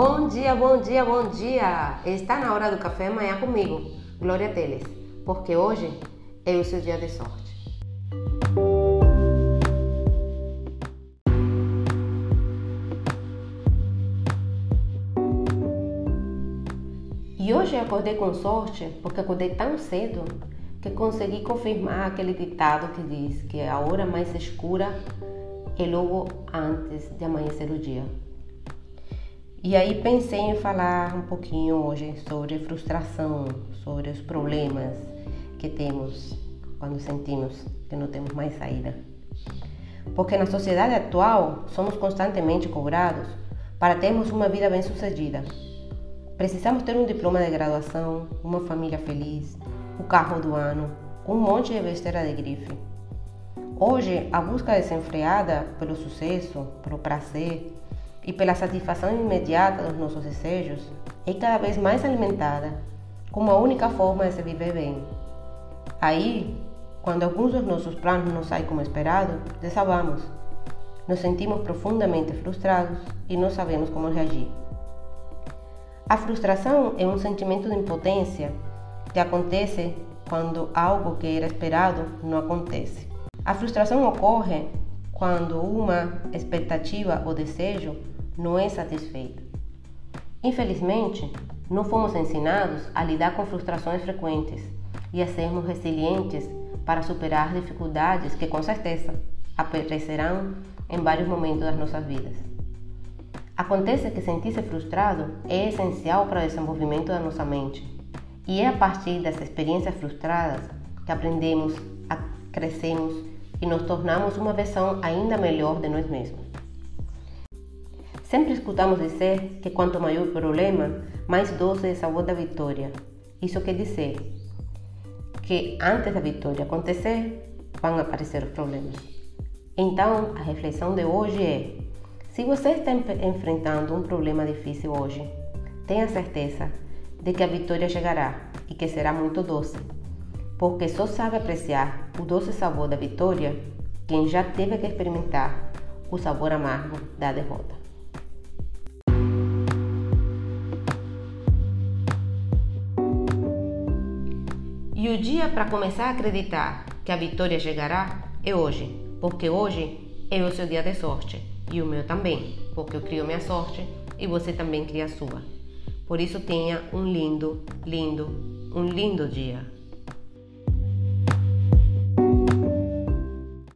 Bom dia, bom dia, bom dia! Está na hora do café amanhã comigo, Glória Teles, porque hoje é o seu dia de sorte. E hoje eu acordei com sorte porque acordei tão cedo que consegui confirmar aquele ditado que diz que a hora mais escura é logo antes de amanhecer o dia. E aí pensei em falar um pouquinho hoje sobre frustração, sobre os problemas que temos quando sentimos que não temos mais saída. Porque na sociedade atual somos constantemente cobrados para termos uma vida bem-sucedida. Precisamos ter um diploma de graduação, uma família feliz, o carro do ano, um monte de besteira de grife. Hoje, a busca desenfreada pelo sucesso, pelo prazer e pela satisfação imediata dos nossos desejos é cada vez mais alimentada como a única forma de se viver bem. Aí, quando alguns dos nossos planos não saem como esperado, desabamos. Nos sentimos profundamente frustrados e não sabemos como reagir. A frustração é um sentimento de impotência que acontece quando algo que era esperado não acontece. A frustração ocorre quando uma expectativa ou desejo não é satisfeita. Infelizmente, não fomos ensinados a lidar com frustrações frequentes e a sermos resilientes para superar dificuldades que, com certeza, aparecerão em vários momentos das nossas vidas. Acontece que sentir-se frustrado é essencial para o desenvolvimento da nossa mente e é a partir das experiências frustradas que aprendemos, crescemos e nos tornamos uma versão ainda melhor de nós mesmos. Sempre escutamos dizer que quanto maior o problema, mais doce é o sabor da vitória. Isso quer dizer que antes da vitória acontecer, vão aparecer os problemas. Então, a reflexão de hoje é: se você está enfrentando um problema difícil hoje, tenha certeza de que a vitória chegará e que será muito doce, porque só sabe apreciar o doce sabor da vitória quem já teve que experimentar o sabor amargo da derrota. E o dia para começar a acreditar que a vitória chegará é hoje, porque hoje é o seu dia de sorte e o meu também, porque eu crio minha sorte e você também cria a sua. Por isso tenha um lindo, lindo, um lindo dia.